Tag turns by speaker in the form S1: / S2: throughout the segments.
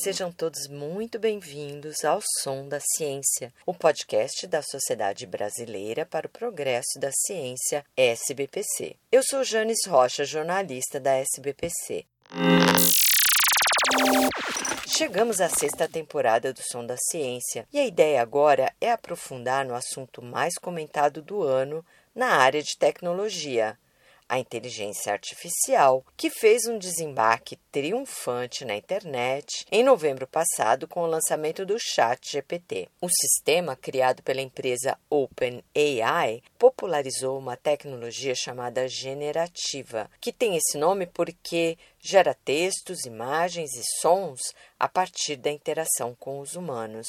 S1: sejam todos muito bem-vindos ao Som da Ciência, o podcast da Sociedade Brasileira para o Progresso da Ciência, SBPC. Eu sou Janis Rocha, jornalista da SBPC. Chegamos à sexta temporada do Som da Ciência e a ideia agora é aprofundar no assunto mais comentado do ano na área de tecnologia, a inteligência artificial, que fez um desembarque triunfante na internet em novembro passado com o lançamento do Chat GPT. O sistema, criado pela empresa OpenAI, popularizou uma tecnologia chamada generativa, que tem esse nome porque gera textos, imagens e sons a partir da interação com os humanos.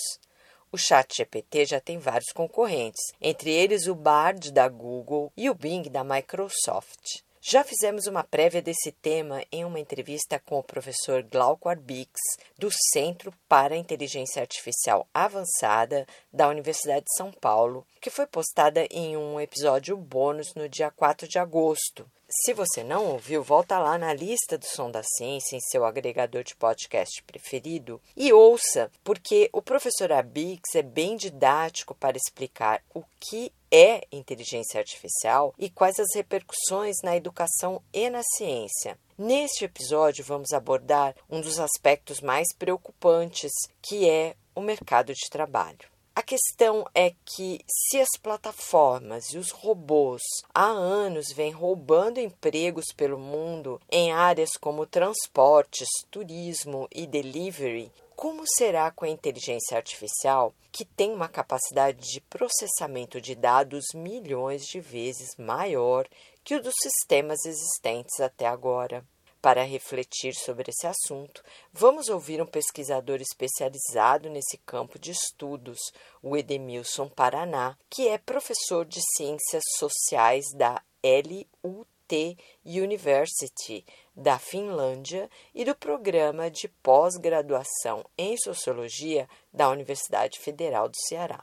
S1: O ChatGPT já tem vários concorrentes, entre eles o Bard da Google e o Bing da Microsoft. Já fizemos uma prévia desse tema em uma entrevista com o professor Glauco Arbix, do Centro para Inteligência Artificial Avançada da Universidade de São Paulo, que foi postada em um episódio bônus no dia 4 de agosto. Se você não ouviu, volta lá na lista do Som da Ciência em seu agregador de podcast preferido e ouça, porque o professor Abix é bem didático para explicar o que é inteligência artificial e quais as repercussões na educação e na ciência. Neste episódio, vamos abordar um dos aspectos mais preocupantes, que é o mercado de trabalho. A questão é que se as plataformas e os robôs há anos vêm roubando empregos pelo mundo em áreas como transportes, turismo e delivery, como será com a inteligência artificial, que tem uma capacidade de processamento de dados milhões de vezes maior que o dos sistemas existentes até agora? Para refletir sobre esse assunto, vamos ouvir um pesquisador especializado nesse campo de estudos, o Edemilson Paraná, que é professor de Ciências Sociais da LUT University da Finlândia e do programa de pós-graduação em Sociologia da Universidade Federal do Ceará.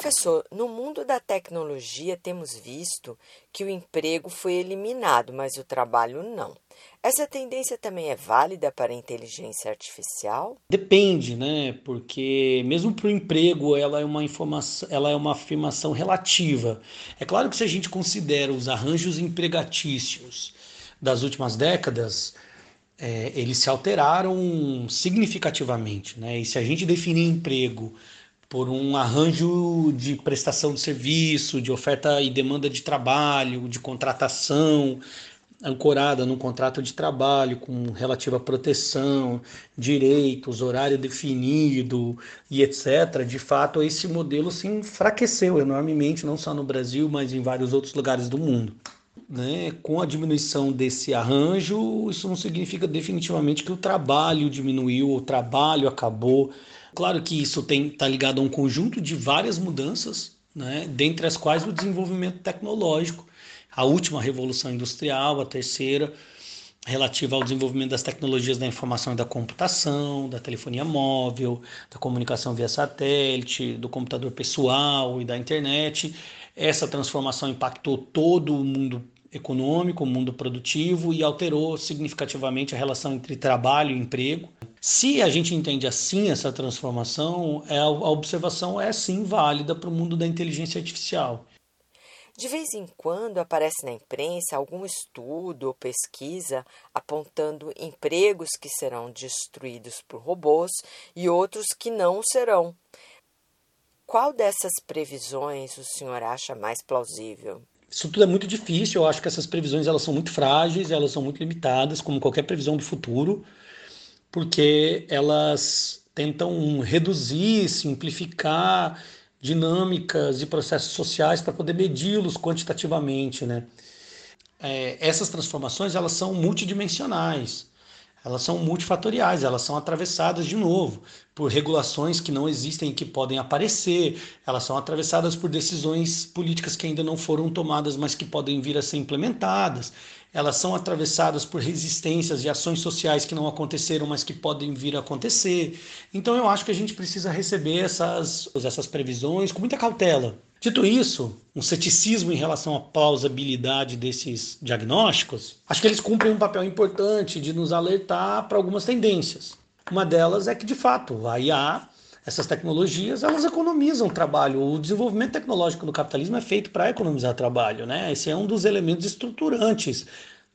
S1: Professor, no mundo da tecnologia temos visto que o emprego foi eliminado, mas o trabalho não. Essa tendência também é válida para a inteligência artificial?
S2: Depende, né? Porque mesmo para o emprego, ela é uma informação, ela é uma afirmação relativa. É claro que se a gente considera os arranjos empregatícios das últimas décadas, é, eles se alteraram significativamente, né? E se a gente definir emprego por um arranjo de prestação de serviço, de oferta e demanda de trabalho, de contratação ancorada num contrato de trabalho com relativa proteção, direitos, horário definido e etc. De fato, esse modelo se enfraqueceu enormemente, não só no Brasil, mas em vários outros lugares do mundo. Né? Com a diminuição desse arranjo, isso não significa definitivamente que o trabalho diminuiu, o trabalho acabou Claro que isso está ligado a um conjunto de várias mudanças, né, dentre as quais o desenvolvimento tecnológico, a última revolução industrial, a terceira, relativa ao desenvolvimento das tecnologias da informação e da computação, da telefonia móvel, da comunicação via satélite, do computador pessoal e da internet. Essa transformação impactou todo o mundo econômico, o mundo produtivo e alterou significativamente a relação entre trabalho e emprego. Se a gente entende assim essa transformação, é, a observação é sim válida para o mundo da inteligência artificial.
S1: De vez em quando aparece na imprensa algum estudo ou pesquisa apontando empregos que serão destruídos por robôs e outros que não serão. Qual dessas previsões o senhor acha mais plausível?
S2: Isso tudo é muito difícil. Eu acho que essas previsões elas são muito frágeis, elas são muito limitadas, como qualquer previsão do futuro porque elas tentam reduzir, simplificar dinâmicas e processos sociais para poder medi-los quantitativamente, né? É, essas transformações elas são multidimensionais, elas são multifatoriais, elas são atravessadas de novo por regulações que não existem e que podem aparecer, elas são atravessadas por decisões políticas que ainda não foram tomadas, mas que podem vir a ser implementadas. Elas são atravessadas por resistências e ações sociais que não aconteceram, mas que podem vir a acontecer. Então eu acho que a gente precisa receber essas, essas previsões com muita cautela. Dito isso, um ceticismo em relação à plausibilidade desses diagnósticos, acho que eles cumprem um papel importante de nos alertar para algumas tendências. Uma delas é que, de fato, a IA, essas tecnologias, elas economizam trabalho. O desenvolvimento tecnológico do capitalismo é feito para economizar trabalho. Né? Esse é um dos elementos estruturantes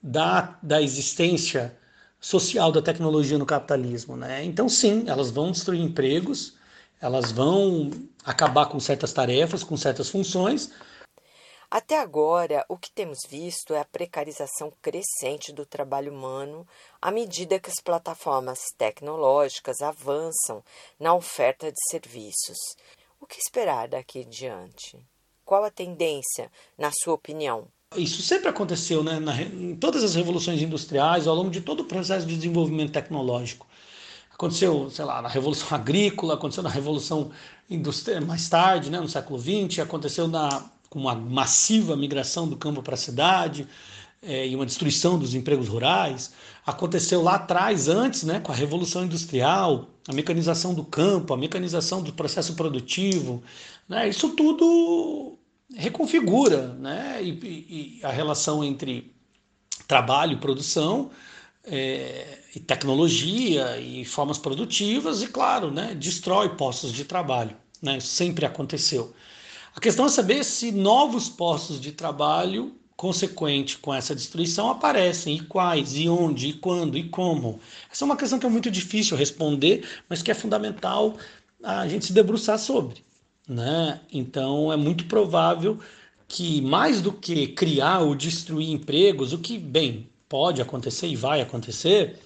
S2: da, da existência social da tecnologia no capitalismo. Né? Então, sim, elas vão destruir empregos, elas vão acabar com certas tarefas, com certas funções,
S1: até agora, o que temos visto é a precarização crescente do trabalho humano à medida que as plataformas tecnológicas avançam na oferta de serviços. O que esperar daqui diante? Qual a tendência, na sua opinião?
S2: Isso sempre aconteceu né? Na, em todas as revoluções industriais, ao longo de todo o processo de desenvolvimento tecnológico. Aconteceu, sei lá, na Revolução Agrícola, aconteceu na Revolução Industrial mais tarde, né, no século XX, aconteceu na com uma massiva migração do campo para a cidade é, e uma destruição dos empregos rurais. Aconteceu lá atrás, antes, né, com a Revolução Industrial, a mecanização do campo, a mecanização do processo produtivo. Né, isso tudo reconfigura né, e, e a relação entre trabalho e produção. É, e tecnologia e formas produtivas e claro, né, destrói postos de trabalho, né, sempre aconteceu. A questão é saber se novos postos de trabalho consequente com essa destruição aparecem, e quais, e onde, e quando, e como. Essa é uma questão que é muito difícil responder, mas que é fundamental a gente se debruçar sobre. Né? Então é muito provável que, mais do que criar ou destruir empregos, o que, bem, pode acontecer e vai acontecer,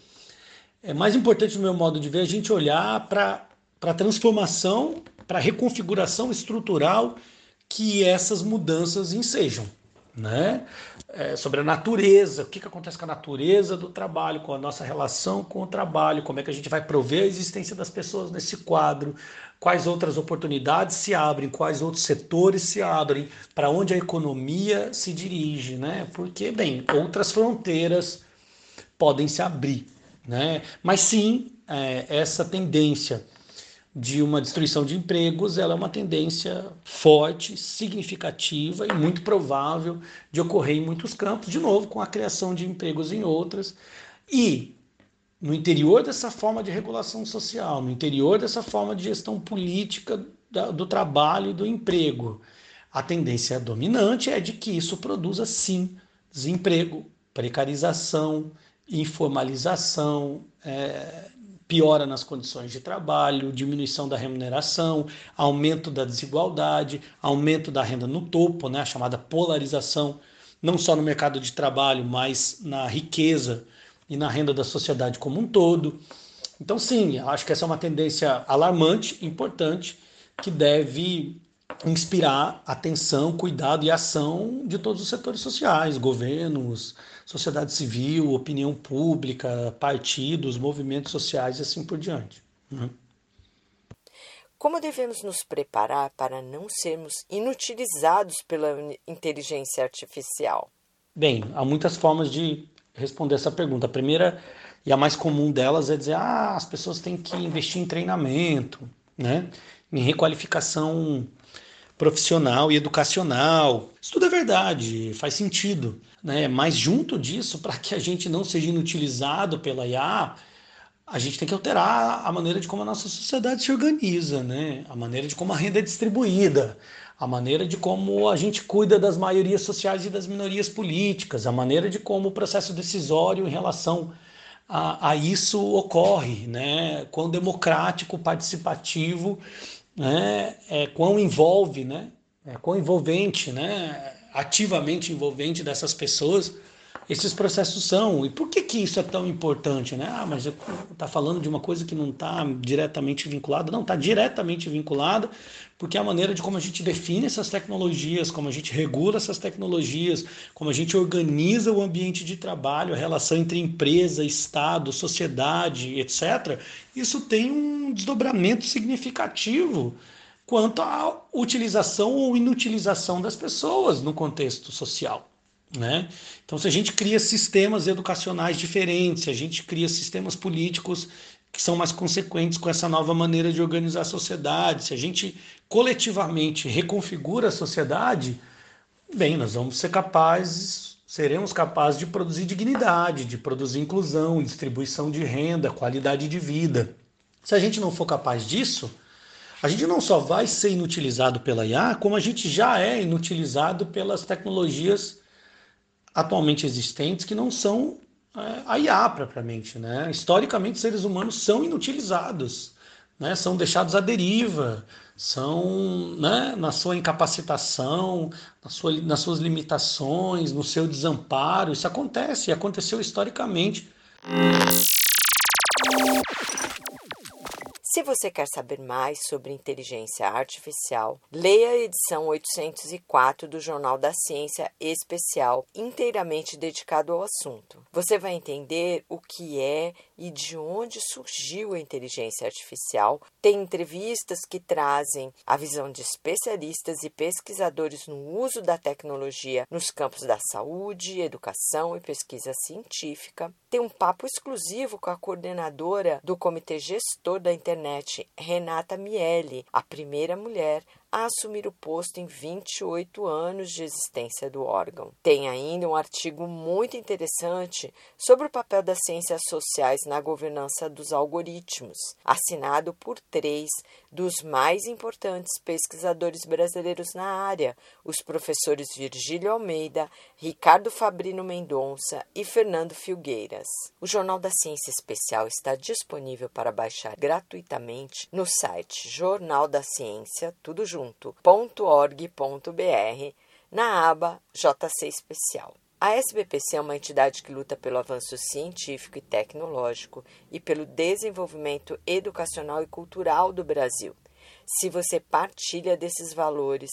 S2: é mais importante, no meu modo de ver, a gente olhar para a transformação, para a reconfiguração estrutural que essas mudanças ensejam. Né? É, sobre a natureza, o que, que acontece com a natureza do trabalho, com a nossa relação com o trabalho, como é que a gente vai prover a existência das pessoas nesse quadro, quais outras oportunidades se abrem, quais outros setores se abrem, para onde a economia se dirige, né? Porque, bem, outras fronteiras podem se abrir, né? Mas sim, é, essa tendência de uma destruição de empregos, ela é uma tendência forte, significativa e muito provável de ocorrer em muitos campos, de novo, com a criação de empregos em outras. E no interior dessa forma de regulação social, no interior dessa forma de gestão política do trabalho e do emprego, a tendência dominante é de que isso produza sim desemprego, precarização, informalização, é, piora nas condições de trabalho, diminuição da remuneração, aumento da desigualdade, aumento da renda no topo, né, a chamada polarização, não só no mercado de trabalho, mas na riqueza e na renda da sociedade como um todo. Então, sim, acho que essa é uma tendência alarmante, importante, que deve inspirar atenção, cuidado e ação de todos os setores sociais, governos, sociedade civil, opinião pública, partidos, movimentos sociais e assim por diante. Né?
S1: Como devemos nos preparar para não sermos inutilizados pela inteligência artificial?
S2: Bem, há muitas formas de responder essa pergunta. A primeira e a mais comum delas é dizer: ah, as pessoas têm que investir em treinamento, né? em requalificação profissional e educacional. Isso tudo é verdade, faz sentido. Né? Mas junto disso, para que a gente não seja inutilizado pela IA, a gente tem que alterar a maneira de como a nossa sociedade se organiza, né? a maneira de como a renda é distribuída, a maneira de como a gente cuida das maiorias sociais e das minorias políticas, a maneira de como o processo decisório em relação a, a isso ocorre, né? quão democrático, participativo né, é, quão envolve, né, é, quão envolvente, né, ativamente envolvente dessas pessoas esses processos são. E por que, que isso é tão importante? Né? Ah, mas está falando de uma coisa que não está diretamente vinculada. Não, está diretamente vinculada, porque é a maneira de como a gente define essas tecnologias, como a gente regula essas tecnologias, como a gente organiza o ambiente de trabalho, a relação entre empresa, Estado, sociedade, etc., isso tem um desdobramento significativo quanto à utilização ou inutilização das pessoas no contexto social. Né? Então, se a gente cria sistemas educacionais diferentes, se a gente cria sistemas políticos que são mais consequentes com essa nova maneira de organizar a sociedade, se a gente coletivamente reconfigura a sociedade, bem, nós vamos ser capazes, seremos capazes de produzir dignidade, de produzir inclusão, distribuição de renda, qualidade de vida. Se a gente não for capaz disso, a gente não só vai ser inutilizado pela IA, como a gente já é inutilizado pelas tecnologias atualmente existentes que não são é, a IA propriamente. Né? Historicamente, seres humanos são inutilizados, né? são deixados à deriva, são né, na sua incapacitação, na sua, nas suas limitações, no seu desamparo. Isso acontece e aconteceu historicamente.
S1: Se você quer saber mais sobre inteligência artificial, leia a edição 804 do Jornal da Ciência Especial, inteiramente dedicado ao assunto. Você vai entender o que é e de onde surgiu a inteligência artificial. Tem entrevistas que trazem a visão de especialistas e pesquisadores no uso da tecnologia nos campos da saúde, educação e pesquisa científica. Tem um papo exclusivo com a coordenadora do Comitê Gestor da Internet internet Renata Miele, a primeira mulher a assumir o posto em 28 anos de existência do órgão. Tem ainda um artigo muito interessante sobre o papel das ciências sociais na governança dos algoritmos, assinado por três dos mais importantes pesquisadores brasileiros na área, os professores Virgílio Almeida, Ricardo Fabrino Mendonça e Fernando Filgueiras. O Jornal da Ciência Especial está disponível para baixar gratuitamente no site Jornal da Ciência, tudo junto junto.org.br na aba JC Especial. A SBPC é uma entidade que luta pelo avanço científico e tecnológico e pelo desenvolvimento educacional e cultural do Brasil. Se você partilha desses valores,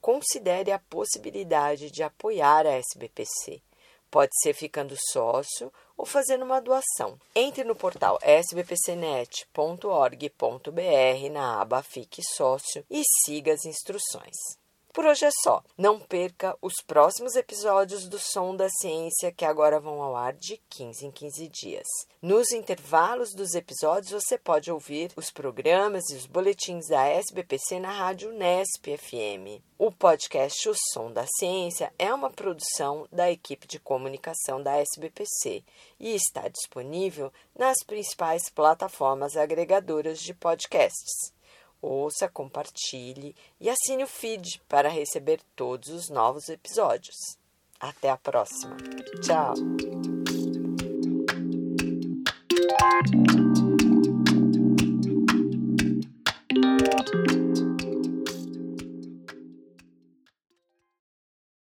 S1: considere a possibilidade de apoiar a SBPC. Pode ser ficando sócio ou fazendo uma doação. Entre no portal sbpcnet.org.br na aba Fique Sócio e siga as instruções. Por hoje é só. Não perca os próximos episódios do Som da Ciência que agora vão ao ar de 15 em 15 dias. Nos intervalos dos episódios você pode ouvir os programas e os boletins da SBPC na rádio Nesp FM. O podcast O Som da Ciência é uma produção da equipe de comunicação da SBPC e está disponível nas principais plataformas agregadoras de podcasts. Ouça, compartilhe e assine o feed para receber todos os novos episódios. Até a próxima. Tchau.